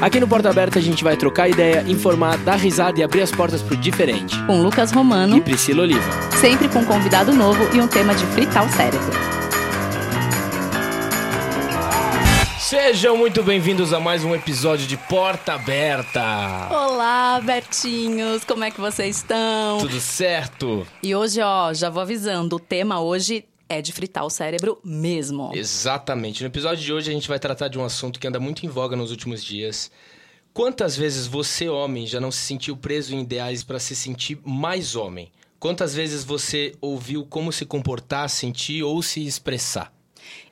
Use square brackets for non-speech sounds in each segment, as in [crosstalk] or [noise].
Aqui no Porta Aberta a gente vai trocar ideia, informar, dar risada e abrir as portas pro diferente. Com Lucas Romano e Priscila Oliva. Sempre com um convidado novo e um tema de fritar o cérebro. Sejam muito bem-vindos a mais um episódio de Porta Aberta. Olá, Bertinhos, como é que vocês estão? Tudo certo? E hoje, ó, já vou avisando, o tema hoje é de fritar o cérebro mesmo. Exatamente. No episódio de hoje a gente vai tratar de um assunto que anda muito em voga nos últimos dias. Quantas vezes você, homem, já não se sentiu preso em ideais para se sentir mais homem? Quantas vezes você ouviu como se comportar, sentir ou se expressar?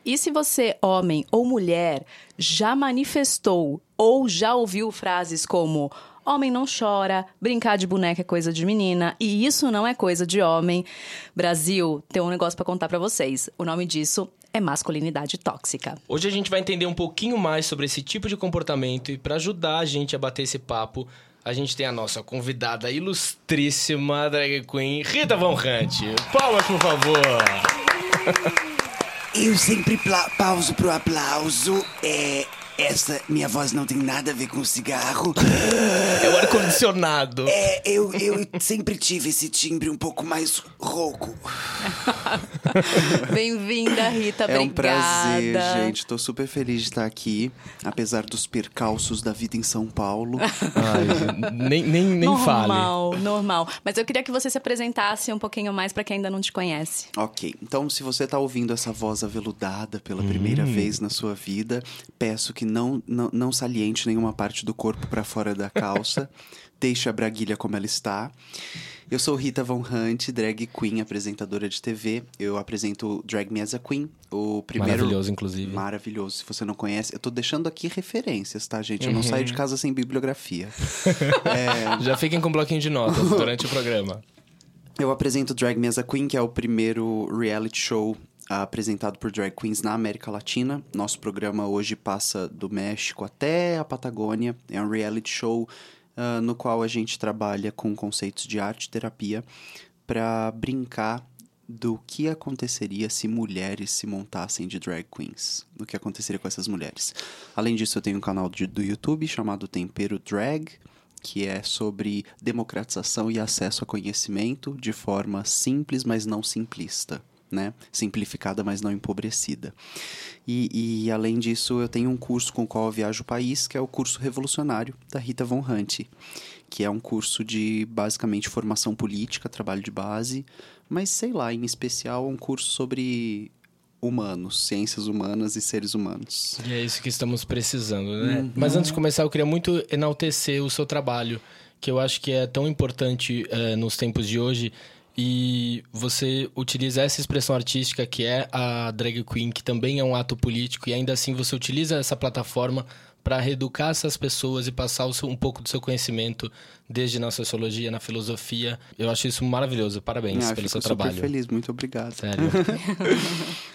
E se você, homem ou mulher, já manifestou ou já ouviu frases como Homem não chora, brincar de boneca é coisa de menina e isso não é coisa de homem. Brasil, tem um negócio para contar para vocês. O nome disso é masculinidade tóxica. Hoje a gente vai entender um pouquinho mais sobre esse tipo de comportamento e para ajudar a gente a bater esse papo, a gente tem a nossa convidada ilustríssima drag queen Rita Von Hunt. Palmas, por favor. Eu sempre pauso pro aplauso. É, essa minha voz não tem nada a ver com cigarro. É o ar-condicionado. É, eu, eu sempre tive esse timbre um pouco mais rouco. [laughs] Bem-vinda, Rita. É obrigada. um prazer, gente. Tô super feliz de estar aqui, apesar dos percalços da vida em São Paulo. Ai, nem nem, nem normal, fale. Normal, normal. Mas eu queria que você se apresentasse um pouquinho mais para quem ainda não te conhece. Ok, então se você tá ouvindo essa voz aveludada pela primeira Hum. vez na sua vida, peço que não, não, não saliente nenhuma parte do corpo para fora da calça. [laughs] Deixe a braguilha como ela está. Eu sou Rita Von Hunt, drag queen, apresentadora de TV. Eu apresento Drag Me as a Queen, o primeiro... Maravilhoso, inclusive. Maravilhoso. Se você não conhece, eu tô deixando aqui referências, tá, gente? Eu não Uhum. saio de casa sem bibliografia. [laughs] Já fiquem com um bloquinho de notas durante o programa. Eu apresento Drag Me as a Queen, que é o primeiro reality show apresentado por drag queens na América Latina. Nosso programa hoje passa do México até a Patagônia. É um reality show ah, no qual a gente trabalha com conceitos de arte terapia para brincar do que aconteceria se mulheres se montassem de drag queens. O que aconteceria com essas mulheres. Além disso, eu tenho um canal de- do YouTube chamado Tempero Drag, que é sobre democratização e acesso a conhecimento de forma simples, mas não simplista. Né? Simplificada, mas não empobrecida. E, e, além disso, eu tenho um curso com o qual eu viajo o país, que é o curso revolucionário da Rita Von Hunt, que é um curso de basicamente formação política, trabalho de base, mas sei lá, em especial um curso sobre humanos, ciências humanas e seres humanos. E é isso que estamos precisando, né? Mas antes de começar, eu queria muito enaltecer o seu trabalho, que eu acho que é tão importante eh, nos tempos de hoje. E você utiliza essa expressão artística que é a drag queen, que também é um ato político, e ainda assim você utiliza essa plataforma para reeducar essas pessoas e passar seu- um pouco do seu conhecimento, desde na sociologia, na filosofia. Eu acho isso maravilhoso. Parabéns Ah, pelo seu super trabalho. feliz, muito obrigado. Sério. [laughs]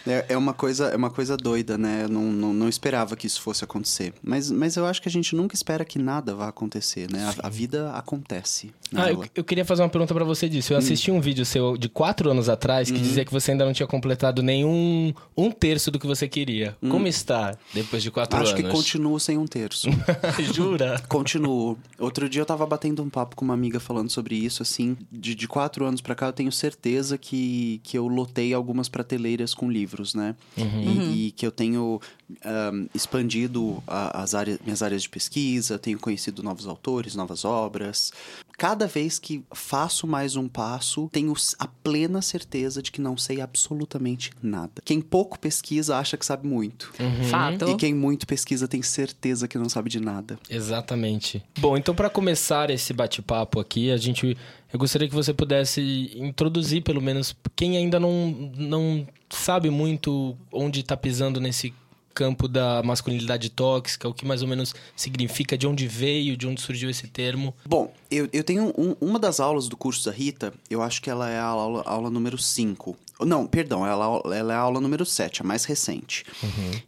É, é uma coisa, é uma coisa doida, né? Eu não, não, não esperava que isso fosse acontecer. Mas, mas eu acho que a gente nunca espera que nada vá acontecer, né? A, a vida acontece. Ah, eu, eu queria fazer uma pergunta pra você disso. Eu assisti um vídeo seu de quatro anos atrás que dizia que você ainda não tinha completado nenhum um terço do que você queria. Como está depois de quatro Acho anos? que continuo sem um terço. [laughs] Jura? Continuo. Outro dia eu tava batendo um papo com uma amiga falando sobre isso, assim. De, de quatro anos pra cá, eu tenho certeza que, que eu lotei algumas prateleiras com livros, né? E, e que eu tenho ahm, expandido a- as áreas, minhas áreas de pesquisa, tenho conhecido novos autores, novas obras. Cada vez que faço mais um passo, tenho a plena certeza de que não sei absolutamente nada. Quem pouco pesquisa acha que sabe muito. Fato. E quem muito pesquisa tem certeza que não sabe de nada. Exatamente. Bom, então para começar esse bate-papo aqui, a gente eu gostaria que você pudesse introduzir pelo menos quem ainda não não sabe muito onde está pisando nesse campo da masculinidade tóxica, o que mais ou menos significa, de onde veio, de onde surgiu esse termo. Bom, eu, eu tenho um- uma das aulas do curso da Rita, eu acho que ela é a aula, aula número 5. Não, perdão, ela, ela é a aula número 7, a mais recente.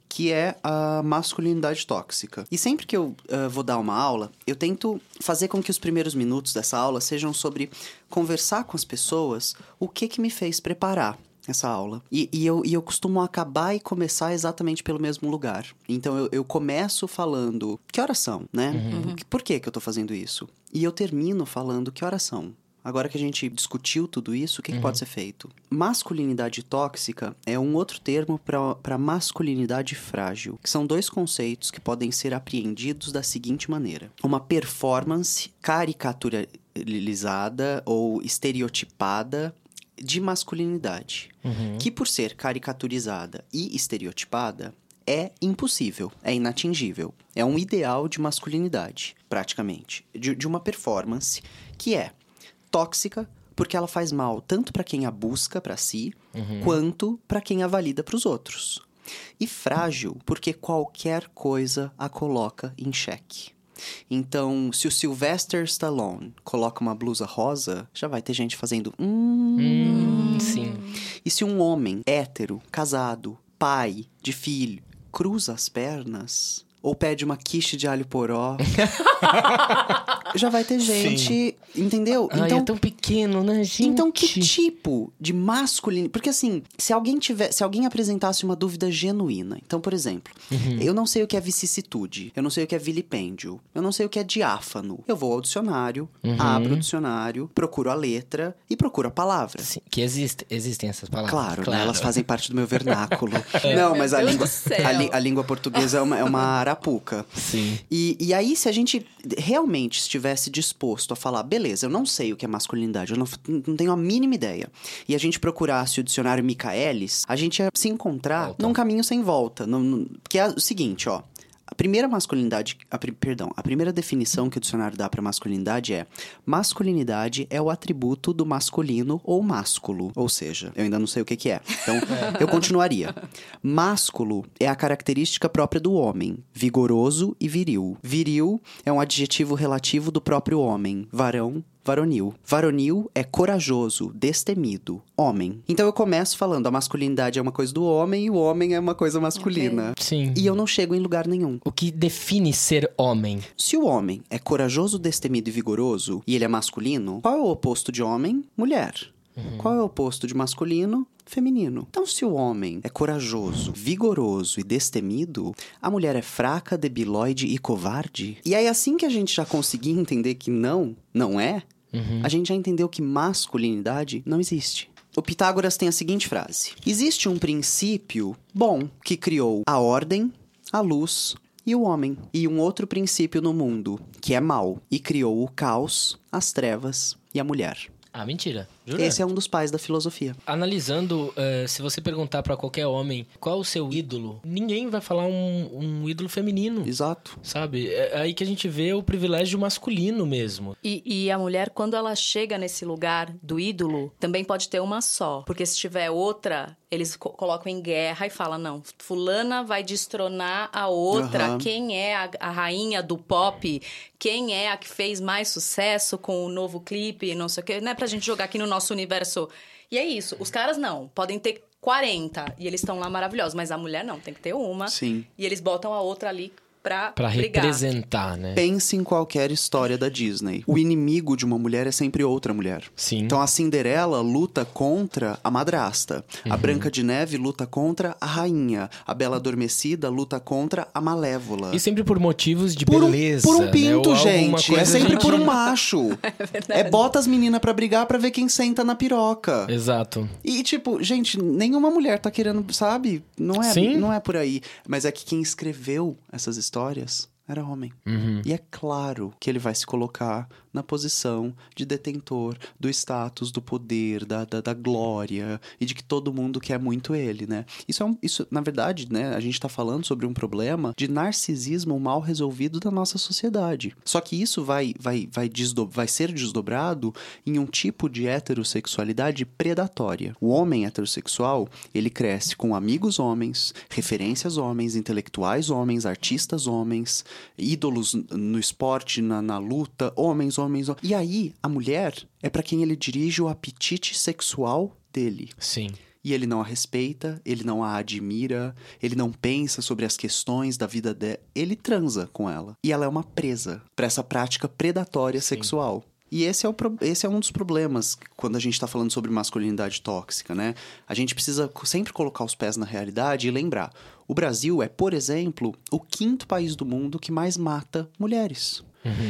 Que é a masculinidade tóxica. E sempre que eu ah, vou dar uma aula, eu tento fazer com que os primeiros minutos dessa aula sejam sobre conversar com as pessoas o que que me fez preparar essa aula. E, e eu, e eu costumo acabar e começar exatamente pelo mesmo lugar. Então eu, eu começo falando que horas são, né? Por que, que eu tô fazendo isso? E eu termino falando que horas são. Agora que a gente discutiu tudo isso, o que, que pode ser feito? Masculinidade tóxica é um outro termo para masculinidade frágil, que são dois conceitos que podem ser apreendidos da seguinte maneira: uma performance caricaturalizada ou estereotipada de masculinidade, que por ser caricaturizada e estereotipada é impossível, é inatingível. É um ideal de masculinidade, praticamente, de, de uma performance que é tóxica porque ela faz mal tanto para quem a busca para si, quanto para quem a valida para os outros. E frágil porque qualquer coisa a coloca em xeque. Então, se o Sylvester Stallone coloca uma blusa rosa, já vai ter gente fazendo hum. Hum, sim. E se um homem hétero, casado, pai de filho, cruza as pernas ou pede uma quiche de alho poró, [laughs] já vai ter gente, entendeu? Ai, é tão pequeno, né, gente? Então, que tipo de masculinidade? Porque assim, se alguém tiver, se alguém apresentasse uma dúvida genuína, então, por exemplo, Uhum. eu não sei o que é vicissitude, eu não sei o que é vilipêndio, eu não sei o que é diáfano. Eu vou ao dicionário, Uhum. abro o dicionário, procuro a letra e procuro a palavra. Sim, que existe, existem essas palavras. Claro, né? elas fazem parte do meu vernáculo. [laughs] É. Não, mas a língua, a, a língua portuguesa é uma, é uma arapuca. Sim. E, e aí, se a gente realmente estivesse disposto a falar, beleza, eu não sei o que é masculinidade, eu não, não tenho a mínima ideia, e a gente procurasse o dicionário Michaelis, a gente ia se encontrar Volta. num caminho sem volta. num- que é o seguinte, ó. A primeira masculinidade, a, perdão, a primeira definição que o dicionário dá para masculinidade é: masculinidade é o atributo do masculino ou másculo. Ou seja, eu ainda não sei o que, que é. Então, [laughs] eu continuaria. Másculo é a característica própria do homem, vigoroso e viril. Viril é um adjetivo relativo do próprio homem, varão, varonil. Varonil é corajoso, destemido, homem. Então eu começo falando a masculinidade é uma coisa do homem e o homem é uma coisa masculina. Sim. E eu não chego em lugar nenhum. O que define ser homem? Se o homem é corajoso, destemido e vigoroso e ele é masculino, qual é o oposto de homem? Mulher. Qual é o oposto de masculino? Feminino. Então, se o homem é corajoso, vigoroso e destemido, a mulher é fraca, debilóide e covarde? E aí, assim que a gente já conseguir entender que não, não é, a gente já entendeu que masculinidade não existe. O Pitágoras tem a seguinte frase: Existe um princípio bom que criou a ordem, a luz e o homem, e um outro princípio no mundo, que é mau, e criou o caos, as trevas e a mulher. Ah, mentira. Jura? Esse é um dos pais da filosofia. Analisando, eh, se você perguntar pra qualquer homem qual o seu ídolo, ninguém vai falar um, um ídolo feminino. Exato. Sabe? É aí que a gente vê o privilégio masculino mesmo. E, e a mulher, quando ela chega nesse lugar do ídolo, também pode ter uma só. Porque se tiver outra, eles co- colocam em guerra e falam: não, Fulana vai destronar a outra. Aham. Quem é a, a rainha do pop? Quem é a que fez mais sucesso com o novo clipe? Não sei o quê. Não é pra gente jogar aqui no nosso universo. E é isso. Os caras não. Podem ter 40 e eles estão lá maravilhosos. Mas a mulher não. Tem que ter uma. Sim. E eles botam a outra ali pra, Pra brigar. representar, né? Pense em qualquer história da Disney. O inimigo de uma mulher é sempre outra mulher. Sim. Então a Cinderela luta contra a madrasta. A Branca de Neve luta contra a rainha. A Bela Adormecida luta contra a Malévola. E sempre por motivos de Por um, beleza. por um né? pinto, alguma gente. É sempre gente- por um macho. [laughs] É, bota as meninas pra brigar pra ver quem senta na piroca. Exato. E, tipo, gente, nenhuma mulher tá querendo, sabe? Não é, Sim. não é por aí. Mas é que quem escreveu essas histórias histórias era homem. Uhum. E é claro que ele vai se colocar na posição de detentor do status, do poder, da, da, da glória e de que todo mundo quer muito ele, né? Isso é um, isso, na verdade, né? A gente tá falando sobre um problema de narcisismo mal resolvido da nossa sociedade. Só que isso vai, vai, vai, desdo, vai ser desdobrado em um tipo de heterossexualidade predatória. O homem heterossexual, ele cresce com amigos homens, referências homens, intelectuais homens, artistas homens, ídolos no esporte, na, na luta, homens, homens, homens. E aí, a mulher é para quem ele dirige o apetite sexual dele. Sim. E ele não a respeita, ele não a admira, ele não pensa sobre as questões da vida dela. Ele transa com ela. E ela é uma presa para essa prática predatória sexual. E esse é, o, esse é um dos problemas quando a gente está falando sobre masculinidade tóxica, né? A gente precisa sempre colocar os pés na realidade e lembrar: o Brasil é, por exemplo, o quinto país do mundo que mais mata mulheres.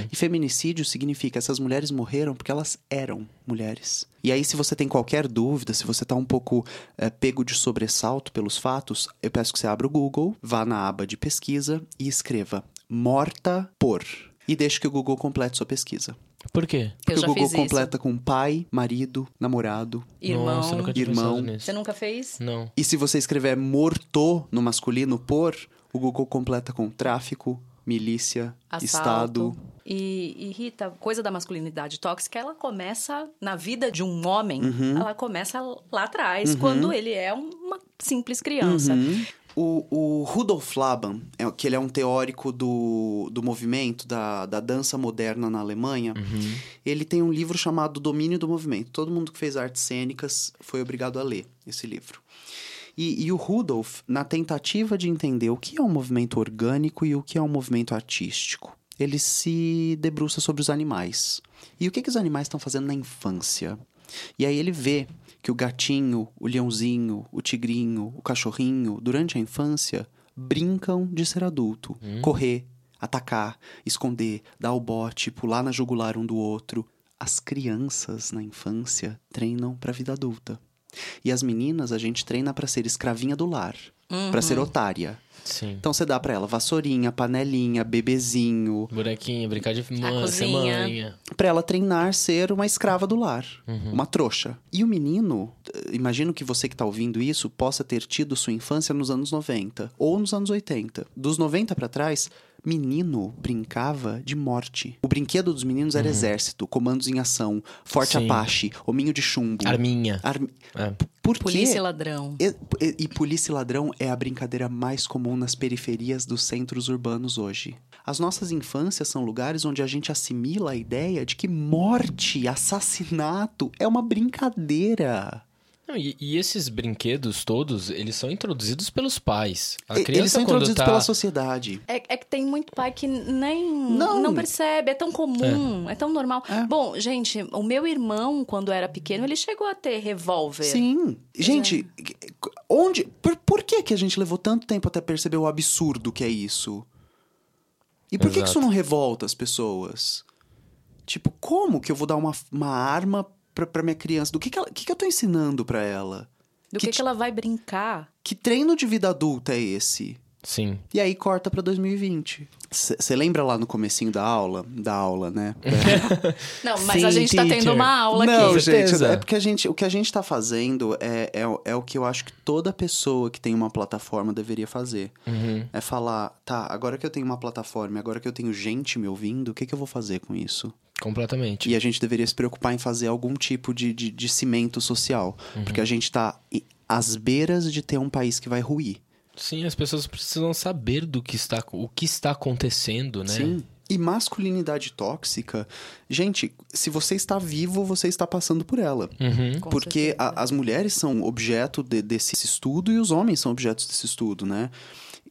E feminicídio significa essas mulheres morreram porque elas eram mulheres. E aí, se você tem qualquer dúvida, se você tá um pouco eh, pego de sobressalto pelos fatos, eu peço que você abra o Google, vá na aba de pesquisa e escreva morta por. E deixe que o Google complete sua pesquisa. Por quê? Porque Eu já o Google fiz isso. completa com pai, marido, namorado. Irmão. Nossa, nunca tinha irmão. Você nunca fez? Não. E se você escrever morto no masculino por, o Google completa com tráfico, milícia, Assalto. estado. E, e, Rita, coisa da masculinidade tóxica, ela começa na vida de um homem, Uhum. ela começa lá atrás, quando ele é uma simples criança. Uhum. O, o Rudolf Laban, é, que ele é um teórico do, do movimento, da, da dança moderna na Alemanha, ele tem um livro chamado Domínio do Movimento. Todo mundo que fez artes cênicas foi obrigado a ler esse livro. E, e o Rudolf, na tentativa de entender o que é um movimento orgânico e o que é um movimento artístico, ele se debruça sobre os animais. E o que, que os animais estão fazendo na infância? E aí ele vê que o gatinho, o leãozinho, o tigrinho, o cachorrinho, durante a infância, brincam de ser adulto. Correr, atacar, esconder, dar o bote, pular na jugular um do outro. As crianças na infância treinam para a vida adulta. E as meninas a gente treina para ser escravinha do lar, para ser otária. Sim. Então você dá pra ela vassourinha, panelinha, bebezinho, Bonequinha, brincar de mãe, ser cozinha. mãe. Pra ela treinar ser uma escrava do lar, Uhum. uma trouxa. E o menino, imagino que você que tá ouvindo isso possa ter tido sua infância nos anos 90 ou nos anos 80. Dos 90 pra trás, menino brincava de morte. O brinquedo dos meninos era exército, comandos em ação, forte Uhum. Sim. apache, hominho de chumbo. Arminha. Armi- É. Por quê? Polícia e ladrão. E, e- e polícia e ladrão é a brincadeira mais comum nas periferias dos centros urbanos hoje. As nossas infâncias são lugares onde a gente assimila a ideia de que morte, assassinato é uma brincadeira. Não, e, e esses brinquedos todos, eles são introduzidos pelos pais. A criança, Eles são introduzidos tá... pela sociedade. É, é que tem muito pai que nem Não. não, percebe, é tão comum, é, tão normal. Bom, gente, o meu irmão, quando era pequeno, ele chegou a ter revólver. Sim. Gente, onde. Por, por que, que a gente levou tanto tempo até perceber o absurdo que é isso? E por que, que Exato. isso não revolta as pessoas? Tipo, como que eu vou dar uma, uma arma pra, pra minha criança? Do que, que, ela, que, que eu tô ensinando pra ela? Do Que que, que ela vai brincar? Que treino de vida adulta é esse? Sim. E aí corta pra 2020. Você lembra lá no comecinho da aula? Da aula, né? [laughs] Não, mas Sim, a gente tá tendo teacher. uma aula Não, aqui. gente, certeza. é porque a gente, o que a gente tá fazendo é, é, o- é o que eu acho que toda pessoa que tem uma plataforma deveria fazer. Uhum. É falar, tá, agora que eu tenho uma plataforma, agora que eu tenho gente me ouvindo, o que, que eu vou fazer com isso? Completamente. E a gente deveria se preocupar em fazer algum tipo de, de, de cimento social. Porque a gente tá i- às beiras de ter um país que vai ruir. Sim, as pessoas precisam saber do que está, o que está acontecendo, né? Sim. E masculinidade tóxica, gente, se você está vivo, você está passando por ela. Uhum. Porque a- as mulheres são objeto de- desse estudo e os homens são objetos desse estudo, né?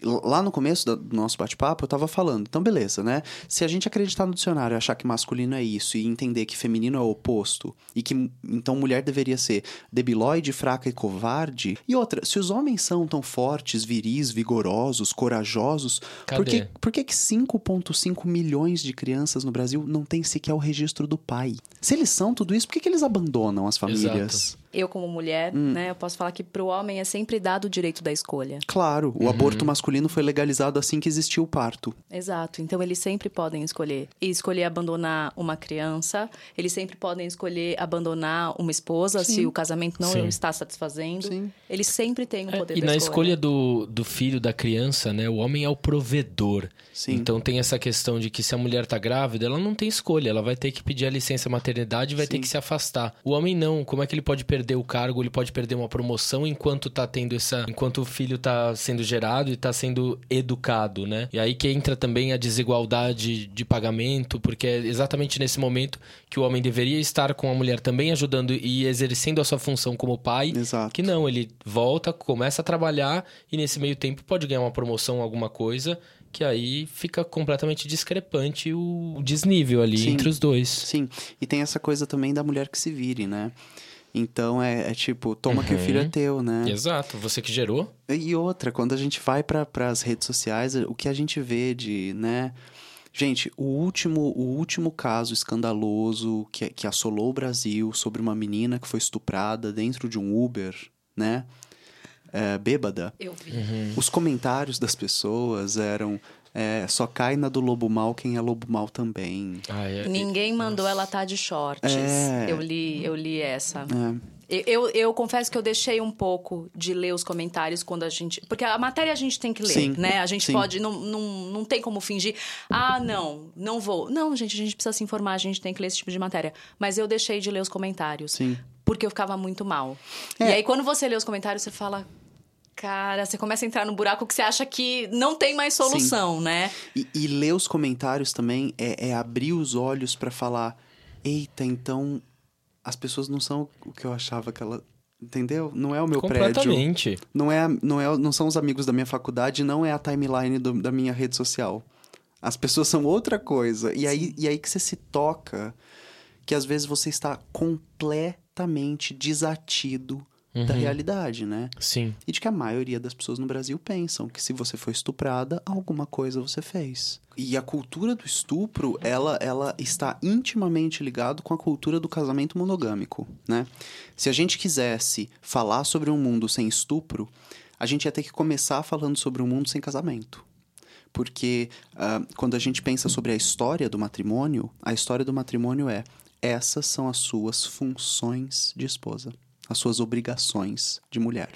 Lá no começo do nosso bate-papo, eu tava falando, então beleza, né? Se a gente acreditar no dicionário e achar que masculino é isso e entender que feminino é o oposto e que então mulher deveria ser debilóide, fraca e covarde. E outra, se os homens são tão fortes, viris, vigorosos, corajosos, por que, Cadê? por que, que 5,5 milhões de crianças no Brasil não tem sequer o registro do pai? Se eles são tudo isso, por que, que eles abandonam as famílias? Eu, como mulher, Hum. né, eu posso falar que pro homem é sempre dado o direito da escolha. Claro, Uhum. o aborto masculino foi legalizado assim que existiu o parto. Exato. Então eles sempre podem escolher. E escolher abandonar uma criança, eles sempre podem escolher abandonar uma esposa se o casamento não Sim. está satisfazendo. Sim. Eles sempre têm o É, poder e da na escolha. escolha do, do filho, da criança, né? O homem é o provedor. Sim. Então tem essa questão de que se a mulher tá grávida, ela não tem escolha. Ela vai ter que pedir a licença maternidade e vai ter que se afastar. O homem não. Como é que ele pode perder perder o cargo, ele pode perder uma promoção enquanto tá tendo essa. enquanto o filho tá sendo gerado e tá sendo educado, né? E aí que entra também a desigualdade de pagamento, porque é exatamente nesse momento que o homem deveria estar com a mulher também ajudando e exercendo a sua função como pai. Exato. Que não, ele volta, começa a trabalhar e nesse meio tempo pode ganhar uma promoção, alguma coisa, que aí fica completamente discrepante o desnível ali Sim. entre os dois. Sim, e tem essa coisa também da mulher que se vire, né? Então é, é tipo, toma que o filho é teu, né? Exato, você que gerou. E outra, quando a gente vai para as redes sociais, o que a gente vê de, né? Gente, o último, o último caso escandaloso que, que assolou o Brasil sobre uma menina que foi estuprada dentro de um Uber, né? É, bêbada. Eu vi. Os comentários das pessoas eram é, só cai na do lobo mal quem é lobo mal também. Ah, é- Ninguém mandou ela estar de shorts. É. Eu li, eu li essa. É, Eu, eu, eu confesso que eu deixei um pouco de ler os comentários quando a gente. Porque a matéria a gente tem que ler, Sim, né? A gente sim. pode. Não, não, não tem como fingir. Ah, não, não vou. Não, gente, a gente precisa se informar, a gente tem que ler esse tipo de matéria. Mas eu deixei de ler os comentários. Sim. Porque eu ficava muito mal. É. E aí, quando você lê os comentários, você fala. Cara, você começa a entrar no buraco que você acha que não tem mais solução, né? E, e ler os comentários também é, é abrir os olhos pra falar: eita, então as pessoas não são o que eu achava que ela. Entendeu? Não é o meu prédio. Completamente. Não, é, não, é, não são os amigos da minha faculdade, não é a timeline do- da minha rede social. As pessoas são outra coisa. E aí, e aí que você se toca que às vezes você está completamente desatido da realidade, né? Sim. E de que a maioria das pessoas no Brasil pensam que se você foi estuprada, alguma coisa você fez. E a cultura do estupro, ela, ela está intimamente ligado com a cultura do casamento monogâmico, né? Se a gente quisesse falar sobre um mundo sem estupro, a gente ia ter que começar falando sobre um mundo sem casamento. Porque ah, quando a gente pensa sobre a história do matrimônio, a história do matrimônio é: essas são as suas funções de esposa, as suas obrigações de mulher.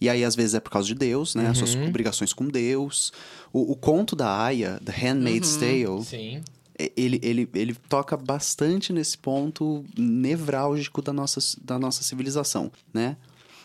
E aí, às vezes, é por causa de Deus, né? As suas obrigações com Deus. O, o conto da Aya, The Handmaid's Tale, Sim. ele, ele, ele toca bastante nesse ponto nevrálgico da nossa, da nossa civilização, né?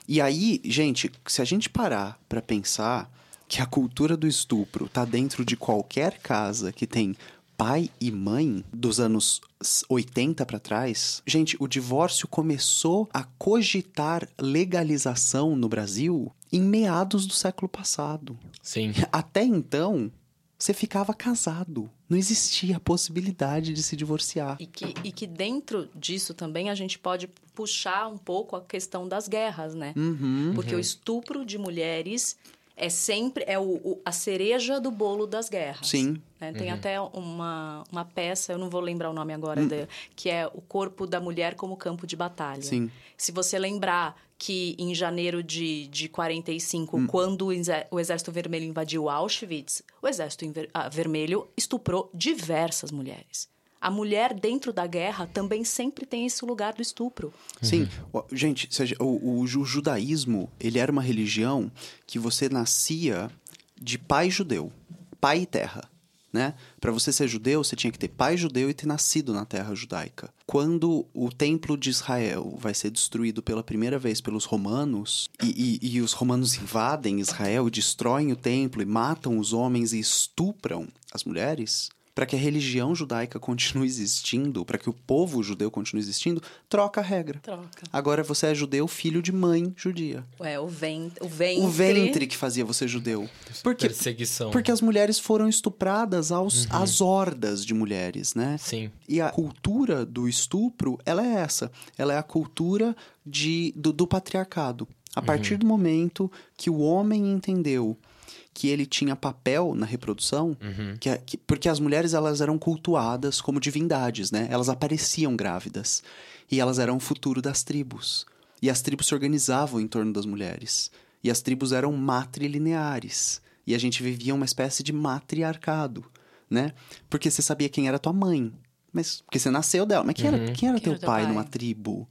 E aí, gente, se a gente parar pra pensar que a cultura do estupro tá dentro de qualquer casa que tem pai e mãe dos anos 80 pra trás, gente, o divórcio começou a cogitar legalização no Brasil em meados do século passado. Sim. Até então, você ficava casado. Não existia a possibilidade de se divorciar. E que, e que dentro disso também a gente pode puxar um pouco a questão das guerras, né? Uhum. Porque o estupro de mulheres é sempre é o, o- a cereja do bolo das guerras. Sim. né? Tem Uhum. até uma, uma peça, eu não vou lembrar o nome agora, Hum. da- que é O Corpo da Mulher como Campo de Batalha. Sim. Se você lembrar que em janeiro de, de 45, Hum. quando o exé- o Exército Vermelho invadiu Auschwitz, o Exército Inver- ah, Vermelho estuprou diversas mulheres. A mulher dentro da guerra também sempre tem esse lugar do estupro. Sim. Ó, Gente, o, o ju- judaísmo, ele era uma religião que você nascia de pai judeu. Pai e terra. Né? Para você ser judeu, você tinha que ter pai judeu e ter nascido na terra judaica. Quando o templo de Israel vai ser destruído pela primeira vez pelos romanos, e, e- e os romanos invadem Israel, destroem o templo e matam os homens e estupram as mulheres, para que a religião judaica continue existindo, para que o povo judeu continue existindo, troca a regra. Troca. Agora você é judeu, filho de mãe judia. É, o, ven o ventre. O ventre que fazia você judeu. Porque, Perseguição. porque as mulheres foram estupradas aos, às hordas de mulheres, né? Sim. E a cultura do estupro, ela é essa. Ela é a cultura de, do, do patriarcado. A partir do momento que o homem entendeu que ele tinha papel na reprodução, que, a- que- porque as mulheres elas eram cultuadas como divindades, né? Elas apareciam grávidas e elas eram o futuro das tribos. E as tribos se organizavam em torno das mulheres. E as tribos eram matrilineares. E a gente vivia uma espécie de matriarcado, né? Porque você sabia quem era tua mãe. Mas porque você nasceu dela. Mas quem era, quem era Quem teu era pai, pai? numa tribo?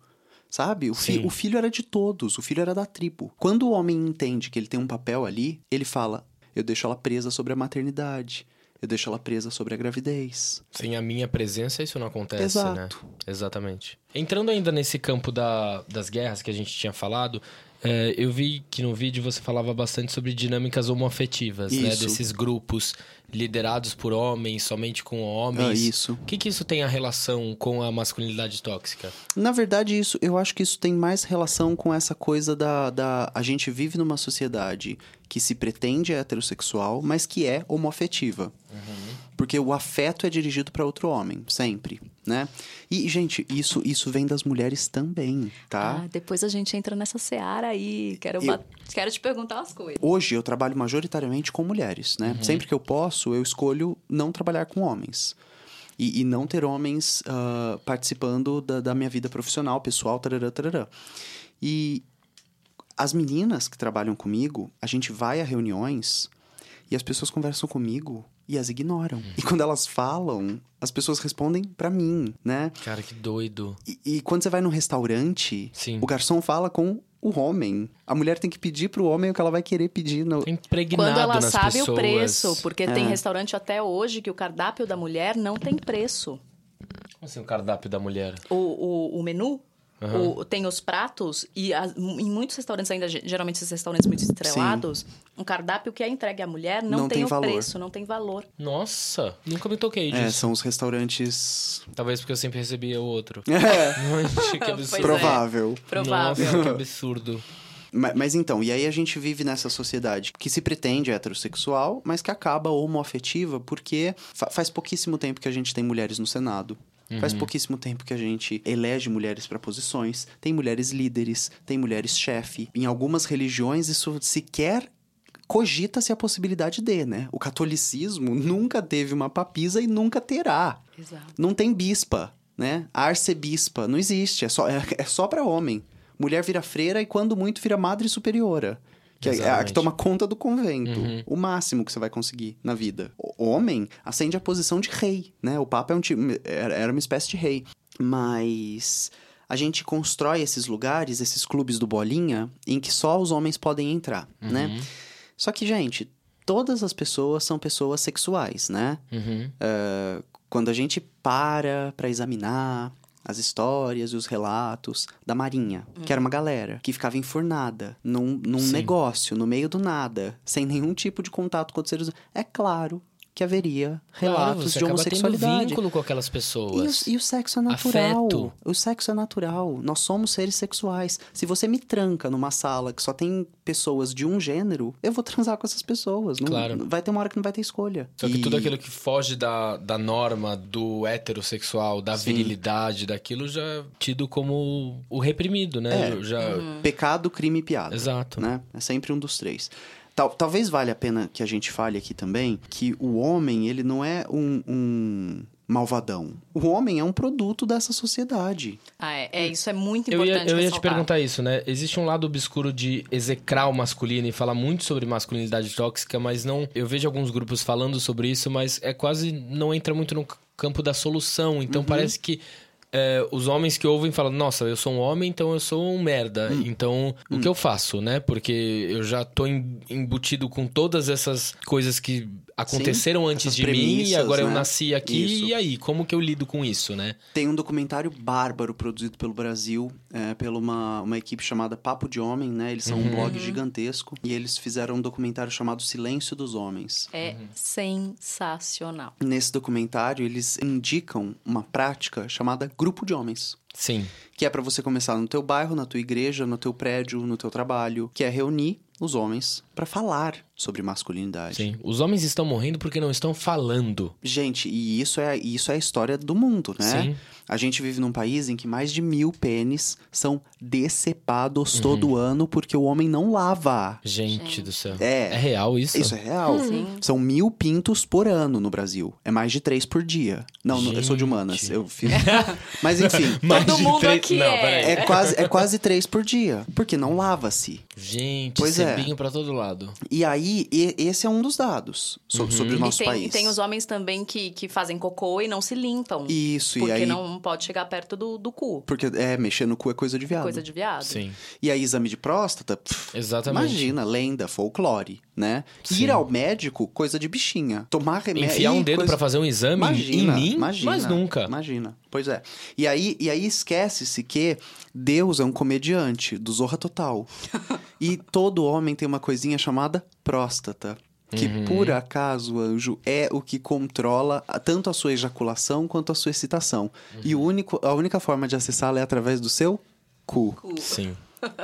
Sabe? O, fi- o filho era de todos, o filho era da tribo. Quando o homem entende que ele tem um papel ali, ele fala: Eu deixo ela presa sobre a maternidade. eu deixo ela presa sobre a gravidez. Sem a minha presença, isso não acontece, Exato. né? Exatamente. Entrando ainda nesse campo da, das guerras que a gente tinha falado, é, eu vi que no vídeo você falava bastante sobre dinâmicas homoafetivas, né? Isso. Desses grupos liderados por homens, somente com homens. Ah, isso. O que, que isso tem a relação com a masculinidade tóxica? Na verdade, isso, eu acho que isso tem mais relação com essa coisa da, da. A gente vive numa sociedade que se pretende heterossexual, mas que é homoafetiva. Porque o afeto é dirigido para outro homem, sempre, né? E, gente, isso, isso vem das mulheres também, tá? Ah, depois a gente entra nessa seara aí. Quero, Eu- Quero te perguntar umas coisas. Hoje eu trabalho majoritariamente com mulheres, né? Sempre que eu posso, eu escolho não trabalhar com homens. E, e não ter homens ah, participando da, da minha vida profissional, pessoal, tarará, tarará. E as meninas que trabalham comigo, a gente vai a reuniões e as pessoas conversam comigo e as ignoram. E quando elas falam, as pessoas respondem pra mim, né? Cara, que doido. E, e quando você vai num restaurante, Sim. o garçom fala com o homem. A mulher tem que pedir pro homem o que ela vai querer pedir. No... Tá impregnado Quando ela nas sabe pessoas. o preço, porque tem É. restaurante até hoje que o cardápio da mulher não tem preço. Como assim o cardápio da mulher? O, o, o menu o- tem os pratos e as- em muitos restaurantes ainda, ge- geralmente esses restaurantes muito estrelados, um cardápio que é entregue à mulher não, Não tem, tem o valor. preço, não tem valor. Nossa, nunca me toquei É, disso. são os restaurantes. Talvez porque eu sempre recebia o outro. [laughs] É, que Pois absurdo. é. provável. Provável. Nossa, que absurdo. Ma- Mas, então, e aí a gente vive nessa sociedade que se pretende heterossexual, mas que acaba homoafetiva porque fa- faz pouquíssimo tempo que a gente tem mulheres no Senado. Faz pouquíssimo tempo que a gente elege mulheres para posições, tem mulheres líderes, tem mulheres chefe. Em algumas religiões isso sequer cogita-se a possibilidade de, né? O catolicismo nunca teve uma papisa e nunca terá. Exato. Não tem bispa, né? Arcebispa, não existe, é só, é, é só pra homem. Mulher vira freira e quando muito vira madre superiora. Que é a que toma conta do convento. Uhum. O máximo que você vai conseguir na vida. O homem ascende a posição de rei, né? O Papa é um tipo, era uma espécie de rei. Mas a gente constrói esses lugares, esses clubes do bolinha, em que só os homens podem entrar, né? Só que, gente, todas as pessoas são pessoas sexuais, né? Uhum. É, quando a gente para pra examinar as histórias e os relatos da Marinha, que era uma galera que ficava enfurnada num, num negócio, no meio do nada, sem nenhum tipo de contato com outros seres humanos, é claro que haveria Claro, relatos você de homossexualidade. vínculo com aquelas E o, pessoas. e o sexo é natural. Afeto. O sexo é natural. Nós somos seres sexuais. Se você me tranca numa sala que só tem pessoas de um gênero, eu vou [laughs] transar com essas pessoas. Não- Claro. Vai ter uma hora que não vai ter escolha. Só que E- tudo aquilo que foge da, da norma do heterossexual, da Sim. virilidade, daquilo já é tido como o reprimido, né? É. Já... Pecado, crime e piada. Exato. Né? É sempre um dos três. Tal, talvez valha a pena que a gente fale aqui também que o homem, ele não é um, um malvadão. O homem é um produto dessa sociedade. Ah, é, é, isso é muito Eu importante ia, eu ia te perguntar isso, né? Existe um lado obscuro de execrar o masculino e falar muito sobre masculinidade tóxica, mas não. Eu vejo alguns grupos falando sobre isso, mas é quase. não entra muito no campo da solução. Então parece que. É, os homens que ouvem falam, nossa, eu sou um homem, então eu sou um merda. Então, o que eu faço, né? Porque eu já tô em- embutido com todas essas coisas que aconteceram antes essas de mim e agora eu né? nasci aqui. Isso. E aí, como que eu lido com isso, né? Tem um documentário bárbaro produzido pelo Brasil, é, pela uma, uma equipe chamada Papo de Homem, né? Eles são um blog gigantesco. E eles fizeram um documentário chamado Silêncio dos Homens. É sensacional. Nesse documentário, eles indicam uma prática chamada grupo de homens. Sim. Que é pra você começar no teu bairro, na tua igreja, no teu prédio, no teu trabalho. Que é reunir os homens pra falar sobre masculinidade. Sim. Os homens estão morrendo porque não estão falando. Gente, e isso é, isso é a história do mundo, né? Sim. A gente vive num país em que mais de mil pênis são decepados Uhum. todo ano porque o homem não lava. Gente, do céu. É. É real isso? Isso é real. Sim. São mil pintos por ano no Brasil. É mais de três por dia. Não, não, eu sou de Gente. humanas. Eu fiz. [laughs] Mas enfim. [laughs] Mais Todo de mundo três- aqui Não, é. peraí. É quase, é quase três por dia. Porque não lava-se. Gente, Pois é. sebinho pra todo lado. E aí, e- esse é um dos dados so- sobre o nosso e tem, país. tem os homens também que, que fazem cocô e não se limpam. Isso, porque e aí... não pode chegar perto do, do cu. Porque, é, mexer no cu é coisa de viado. Coisa de viado. Sim, E aí, exame de próstata, pff, exatamente. imagina, lenda, folclore, né? Sim. Ir ao médico, coisa de bichinha. Tomar remédio... Enfiar um dedo coisa- pra fazer um exame Imagina, em mim? imagina, Mas nunca. Imagina. Pois é. E aí, e aí esquece-se que Deus é um comediante do Zorra Total. [laughs] e todo homem tem uma coisinha chamada próstata. Que Uhum. por acaso, anjo, é o que controla tanto a sua ejaculação quanto a sua excitação. E o Uhum. único, a única forma de acessá-la é através do seu cu. Cu. Sim.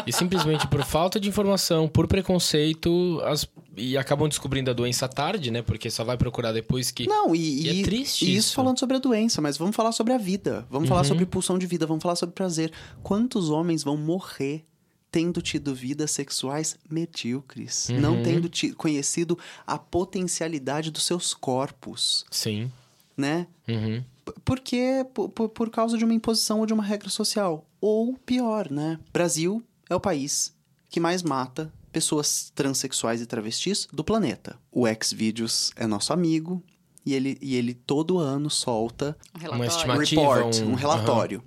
E simplesmente por falta de informação, por preconceito, as... e acabam descobrindo a doença tarde, né? Porque só vai procurar depois que. Não, e, E é e- triste e isso isso. falando sobre a doença, mas vamos falar sobre a vida. Vamos falar Uhum. sobre pulsão de vida, vamos falar sobre prazer. Quantos homens vão morrer tendo tido vidas sexuais medíocres? Uhum. Não tendo ti- conhecido a potencialidade dos seus corpos, Sim. né? Uhum. Porque por, por, por causa de uma imposição ou de uma regra social. Ou pior, né? Brasil é o país que mais mata pessoas transexuais e travestis do planeta. O Xvideos é nosso amigo e ele, e ele todo ano solta Um Uma relatório. estimativa. report, um- um relatório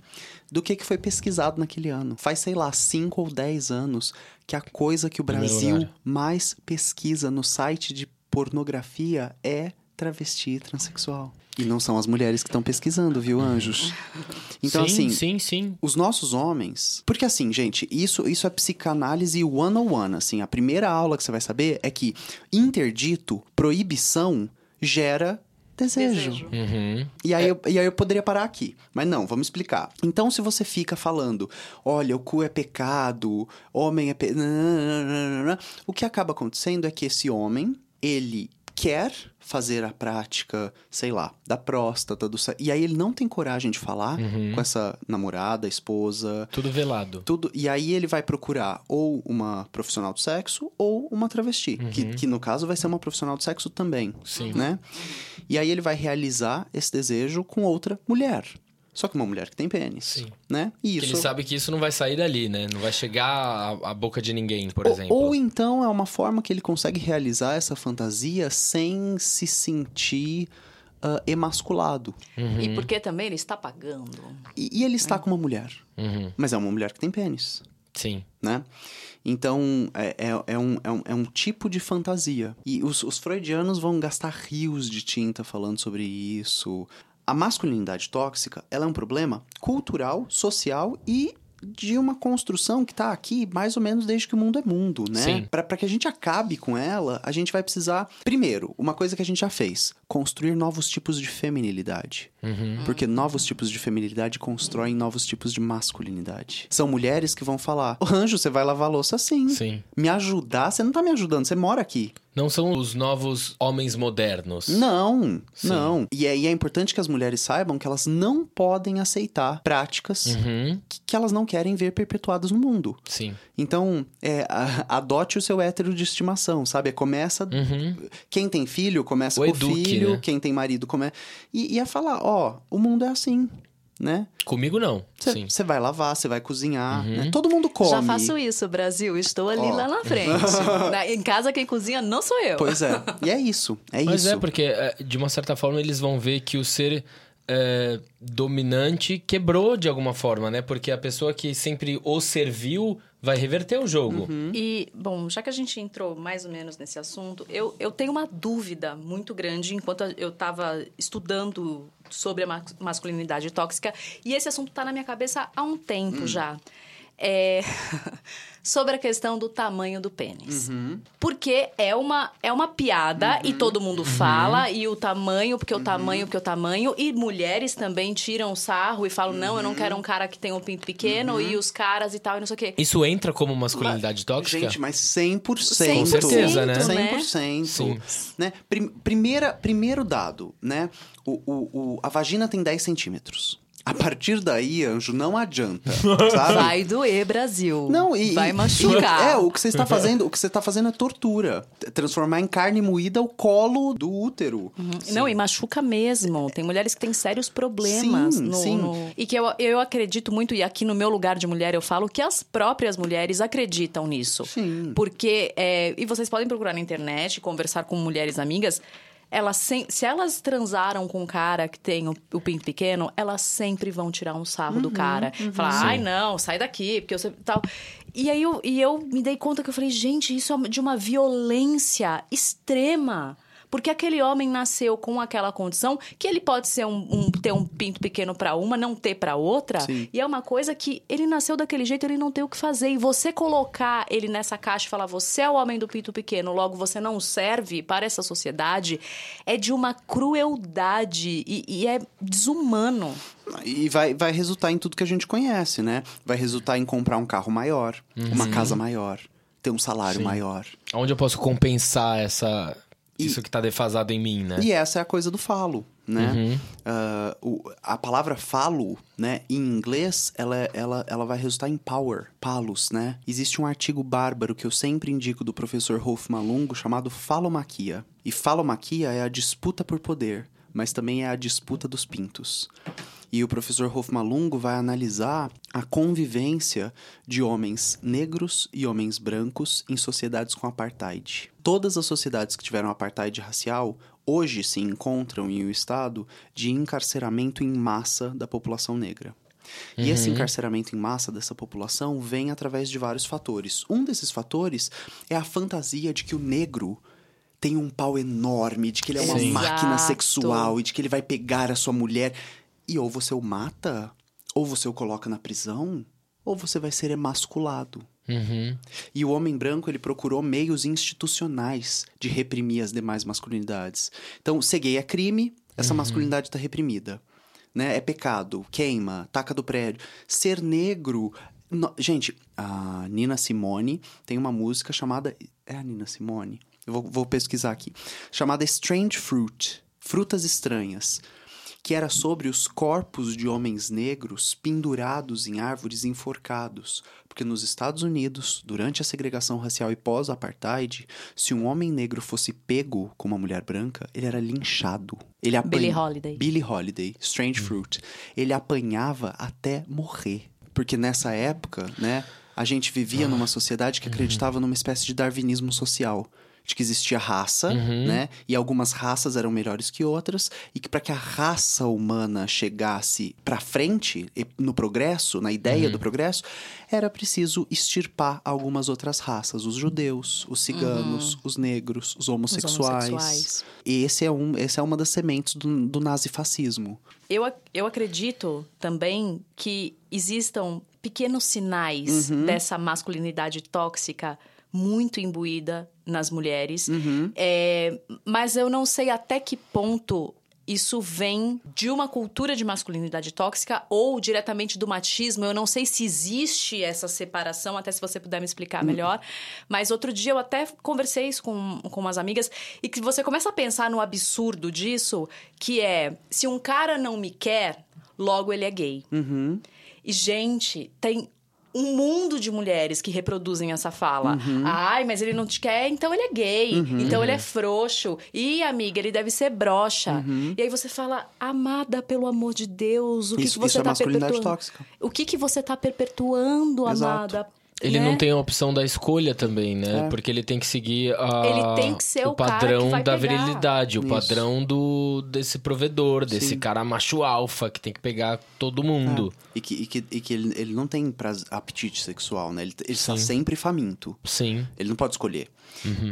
do que, que foi pesquisado naquele ano. Faz, sei lá, 5 ou 10 anos que a coisa que o Brasil mais pesquisa no site de pornografia é travesti e transexual. E não são as mulheres que estão pesquisando, viu, anjos? [laughs] Então, sim, assim, Sim, sim. os nossos homens. Porque assim, gente, isso, isso é psicanálise 101. Assim, a primeira aula que você vai saber é que interdito, proibição, gera desejo. Desejo. Uhum. E aí, eu, e aí eu poderia parar aqui. Mas não, vamos explicar. Então, se você fica falando, olha, o cu é pecado, homem é. Pe... nananana, O que acaba acontecendo é que esse homem, ele quer fazer a prática, sei lá, da próstata, do. E aí ele não tem coragem de falar Uhum. com essa namorada, esposa. Tudo velado. Tudo, e aí ele vai procurar ou uma profissional do sexo ou uma travesti, que, que no caso vai ser uma profissional do sexo também Uhum. Sim. né? E aí ele vai realizar esse desejo com outra mulher. Só que uma mulher que tem pênis, Sim. né? E Que isso Ele sabe que isso não vai sair dali, né? Não vai chegar à, à boca de ninguém, por ou, exemplo. ou então é uma forma que ele consegue realizar essa fantasia sem se sentir ah, emasculado. Uhum. E porque também ele está pagando. E, e ele está com uma mulher, Uhum. mas é uma mulher que tem pênis. Sim. né? Então, é, é, é um, é, um, é um tipo de fantasia. E os, os freudianos vão gastar rios de tinta falando sobre isso. A masculinidade tóxica, ela é um problema cultural, social e de uma construção que tá aqui mais ou menos desde que o mundo é mundo, né? Pra que a gente acabe com ela, a gente vai precisar, primeiro, uma coisa que a gente já fez, construir novos tipos de feminilidade. Uhum. Porque novos tipos de feminilidade constroem novos tipos de masculinidade. São mulheres que vão falar: "Ô, Anjo, você vai lavar a louça sim. Sim. Me ajudar? Você não tá me ajudando, você mora aqui. Não são os novos homens modernos. Não, Sim. não. E é, e é importante que as mulheres saibam que elas não podem aceitar práticas Uhum. que, que elas não querem ver perpetuadas no mundo. Sim. Então, é, a- adote o seu hétero de estimação, sabe? Começa. Uhum. Quem tem filho, começa O com eduque, o filho. Né? Quem tem marido, começa. E, e é falar: ó, o mundo é assim, né? Comigo não. Você vai lavar, você vai cozinhar. Uhum. né? Todo mundo come. Já faço isso, Brasil. Estou ali Ó. lá na frente. [laughs] Na- em casa, quem cozinha não sou eu. Pois é. E é isso. É Mas isso. é, porque é, de uma certa forma eles vão ver que o ser é, dominante quebrou de alguma forma, né? Porque a pessoa que sempre o serviu vai reverter o jogo. Uhum. E, bom, já que a gente entrou mais ou menos nesse assunto, eu, eu tenho uma dúvida muito grande enquanto eu estava estudando sobre a mas- masculinidade tóxica, e esse assunto está na minha cabeça há um tempo já. É... [laughs] sobre a questão do tamanho do pênis. Porque é uma, é uma piada e todo mundo fala, e o tamanho, porque o tamanho, porque o tamanho, e mulheres também tiram sarro e falam: não, eu não quero um cara que tem um pinto pequeno, e os caras e tal, e não sei o quê. Isso entra como masculinidade tóxica? Gente, mas 100%. Com certeza, né? 100%. Sim. Né? Prim- primeira, primeiro dado, né? O, o, o- a vagina tem 10 centímetros. A partir daí, Anjo, não adianta, [laughs] sabe? Vai doer, Brasil. Não, e vai e- machucar. É, o que você está fazendo, o que você está fazendo é tortura. Transformar em carne moída o colo do útero. Não, e machuca mesmo. Tem mulheres que têm sérios problemas. Sim, no, sim. no- E que eu, eu acredito muito, e aqui no meu lugar de mulher eu falo, que as próprias mulheres acreditam nisso. Sim. Porque, é, e vocês podem procurar na internet, conversar com mulheres amigas. Elas sem- se elas transaram com um cara que tem o, o pinto pequeno, elas sempre vão tirar um sarro do cara. Falar, ai não, sai daqui, porque você tal. E aí eu, e eu me dei conta que eu falei, gente, isso é de uma violência extrema. Porque aquele homem nasceu com aquela condição que ele pode ser um, um- ter um pinto pequeno pra uma, não ter pra outra. Sim. E é uma coisa que ele nasceu daquele jeito, ele não tem o que fazer. E você colocar ele nessa caixa e falar, você é o homem do pinto pequeno, logo você não serve para essa sociedade, é de uma crueldade e, e é desumano. E vai, vai resultar em tudo que a gente conhece, né? Vai resultar em comprar um carro maior, uma casa maior, ter um salário Sim. maior. Onde eu posso compensar essa isso que tá defasado em mim, né? E essa é a coisa do falo, né? Ah, o- a palavra falo, né, em inglês, ela, ela, ela vai resultar em power, palos, né? Existe um artigo bárbaro que eu sempre indico do professor Rolf Malungo chamado falomaquia. E falomaquia é a disputa por poder, mas também é a disputa dos pintos. E o professor Rolf Malungo vai analisar a convivência de homens negros e homens brancos em sociedades com apartheid. Todas as sociedades que tiveram apartheid racial hoje se encontram em um estado de encarceramento em massa da população negra. E esse encarceramento em massa dessa população vem através de vários fatores. Um desses fatores é a fantasia de que o negro tem um pau enorme, de que ele é uma Sim. máquina Exato. sexual e de que ele vai pegar a sua mulher. E ou você o mata, ou você o coloca na prisão, ou você vai ser emasculado. Uhum. E o homem branco, ele procurou meios institucionais de reprimir as demais masculinidades. Então, ser gay é crime, essa masculinidade está reprimida. Né? É pecado, queima, taca do prédio. Ser negro... no- Gente, a Nina Simone tem uma música chamada... É a Nina Simone? Eu vou, vou pesquisar aqui. Chamada Strange Fruit. Frutas Estranhas que era sobre os corpos de homens negros pendurados em árvores enforcados. Porque nos Estados Unidos, durante a segregação racial e pós-apartheid, se um homem negro fosse pego com uma mulher branca, ele era linchado. Ele apanha... Billie Holiday. Billie Holiday, Strange Fruit. Ele apanhava até morrer. Porque nessa época, né, a gente vivia numa sociedade que acreditava numa espécie de darwinismo social. De que existia raça, né? E algumas raças eram melhores que outras. E que para que a raça humana chegasse pra frente, no progresso, na ideia do progresso, era preciso extirpar algumas outras raças. Os judeus, os ciganos, os negros, os homossexuais. homossexuais. E esse é, um, esse é uma das sementes do, do nazifascismo. Eu, eu acredito também que existam pequenos sinais dessa masculinidade tóxica muito imbuída nas mulheres. É, mas eu não sei até que ponto isso vem de uma cultura de masculinidade tóxica ou diretamente do machismo. Eu não sei se existe essa separação, até se você puder me explicar melhor. Mas outro dia eu até conversei isso com, com umas amigas e que você começa a pensar no absurdo disso, que é se um cara não me quer, logo ele é gay. E, gente, tem um mundo de mulheres que reproduzem essa fala. Ai, mas ele não te quer, então ele é gay. Então ele é frouxo. E, amiga, ele deve ser broxa. E aí você fala, amada, pelo amor de Deus, o que, Isso- que você isso é tá masculinidade perpetuando? tóxica. O que, que você tá perpetuando, Exato. amada? Ele Né? não tem a opção da escolha também, né? É. Porque ele tem que seguir a, Ele tem que ser o padrão que vai da pegar. virilidade, o Isso. padrão do desse provedor, desse Sim. cara macho alfa que tem que pegar todo mundo. E que, e que, e que ele, ele não tem praz- apetite sexual, né? Ele, ele está sempre faminto. Sim. Ele não pode escolher.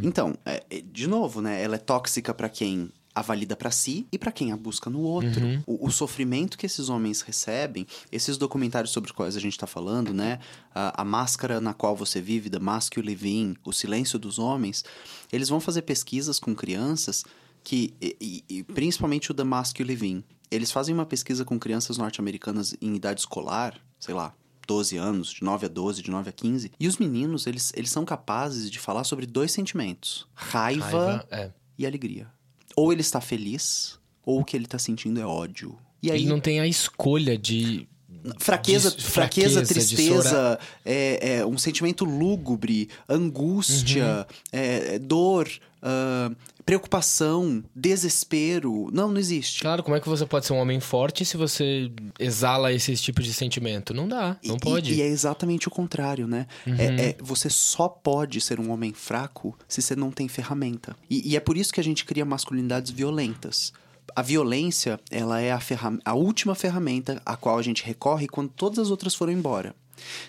Então, é, é, de novo, né? Ela é tóxica pra quem a valida pra si e pra quem a busca no outro. O, o sofrimento que esses homens recebem, esses documentários sobre os quais a gente tá falando, né? A, a máscara na qual você vive, The Mask You Live In, O Silêncio dos Homens, eles vão fazer pesquisas com crianças que, e, e- e principalmente o The Mask You Live In, eles fazem uma pesquisa com crianças norte-americanas em idade escolar, sei lá, 12 anos, de 9 a 12, de 9 a 15. E os meninos, eles, eles são capazes de falar sobre dois sentimentos: raiva, Raiva, é. e alegria. Ou ele está feliz, ou o que ele está sentindo é ódio. E aí Ele não tem a escolha de. Fraqueza, fraqueza, fraqueza, tristeza, é, é, um sentimento lúgubre, angústia, Uhum. é, dor, ah, preocupação, desespero. Não, não existe. Claro, como é que você pode ser um homem forte se você exala esses tipos de sentimento? Não dá, não E- pode. Uhum. E, é exatamente o contrário, né? É, é- você só pode ser um homem fraco se você não tem ferramenta. E, e é por isso que a gente cria masculinidades violentas. A violência, ela é a, a última ferramenta a qual a gente recorre quando todas as outras foram embora.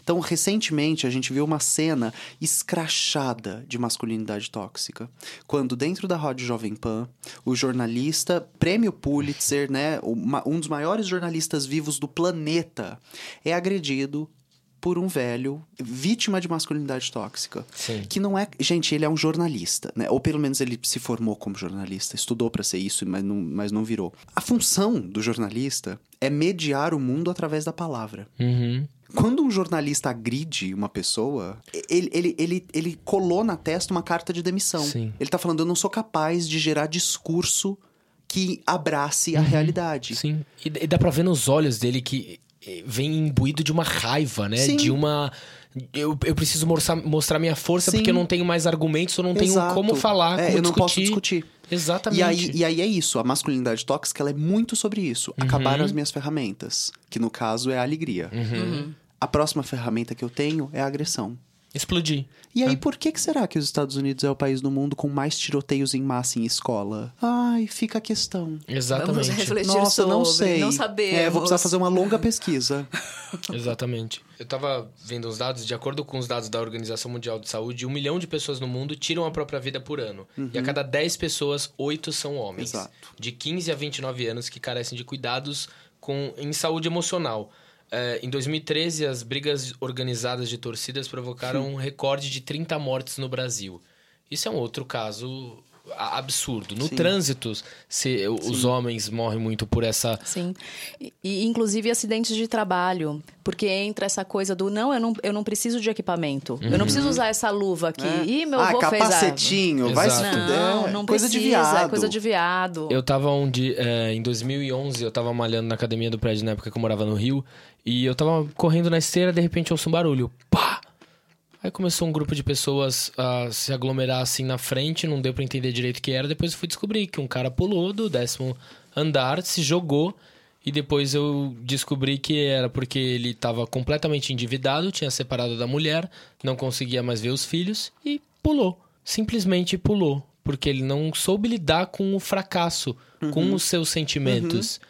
Então, recentemente, a gente viu uma cena escrachada de masculinidade tóxica. Quando, dentro da Rádio Jovem Pan, o jornalista, prêmio Pulitzer, né, um dos maiores jornalistas vivos do planeta, é agredido por um velho vítima de masculinidade tóxica. Sim. Que não é. Gente, ele é um jornalista, né? Ou pelo menos ele se formou como jornalista, estudou pra ser isso, mas não, mas não virou. A função do jornalista é mediar o mundo através da palavra. Uhum. Quando um jornalista agride uma pessoa, ele, ele, ele, ele colou na testa uma carta de demissão. Sim. Ele tá falando, eu não sou capaz de gerar discurso que abrace a realidade. Sim. E, dá pra ver nos olhos dele que vem imbuído de uma raiva, né? Sim. De uma. Eu, eu preciso mostrar, mostrar minha força Sim. porque eu não tenho mais argumentos, eu não tenho Exato. como falar, É, como eu não posso discutir. Exatamente. E aí, e aí é isso, a masculinidade tóxica ela é muito sobre isso. Uhum. Acabar as minhas ferramentas, que no caso é a alegria. Uhum. A próxima ferramenta que eu tenho é a agressão. Explodir. E Ah. aí, por que, que será que os Estados Unidos é o país do mundo com mais tiroteios em massa em escola? Ai, fica a questão. Vamos Exatamente. refletir Nossa, não sobre, sei. Não sabemos. É, vou precisar fazer uma longa pesquisa. [laughs] Exatamente. Eu tava vendo os dados, de acordo com os dados da Organização Mundial de Saúde, um milhão de pessoas no mundo tiram a própria vida por ano. E a cada 10 pessoas, 8 são homens. Exato. De 15 a 29 anos que carecem de cuidados com, em saúde emocional. É, em 2013, as brigas organizadas de torcidas provocaram um recorde de 30 mortes no Brasil. Isso é um outro caso absurdo. No Sim. trânsito, se, os homens morrem muito por essa Sim. E, e, inclusive acidentes de trabalho. Porque entra essa coisa do não, eu não, eu não preciso de equipamento. Eu não preciso usar essa luva aqui. É. Ih, meu ah, avô fez a... capacetinho, vai Exato. estudar. Não, não coisa precisa, de viado. é coisa de viado. Eu tava onde, é, em 2011, eu tava malhando na academia do prédio na época que eu morava no Rio. E eu tava correndo na esteira, de repente eu ouço um barulho. Pá! Aí começou um grupo de pessoas a se aglomerar assim na frente, não deu pra entender direito o que era. Depois eu fui descobrir que um cara pulou do décimo andar, se jogou. E depois eu descobri que era porque ele tava completamente endividado, tinha separado da mulher, não conseguia mais ver os filhos e pulou. Simplesmente pulou. Porque ele não soube lidar com o fracasso, com os seus sentimentos.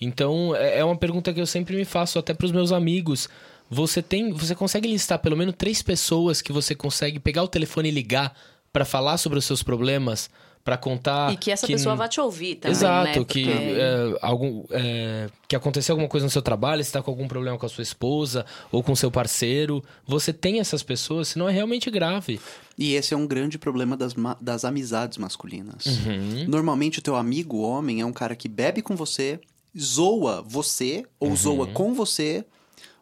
Então, é é uma pergunta que eu sempre me faço, até pros meus amigos. Você tem, você consegue listar pelo menos três pessoas que você consegue pegar o telefone e ligar pra falar sobre os seus problemas, pra contar E que essa pessoa vai te ouvir também, Exato, né? que, Porque- é, algum, é, que aconteceu alguma coisa no seu trabalho, você tá com algum problema com a sua esposa ou com seu parceiro. Você tem essas pessoas, senão é realmente grave. E esse é um grande problema das, das amizades masculinas. Uhum. Normalmente o teu amigo homem é um cara que bebe com você, zoa você ou zoa Uhum. com você,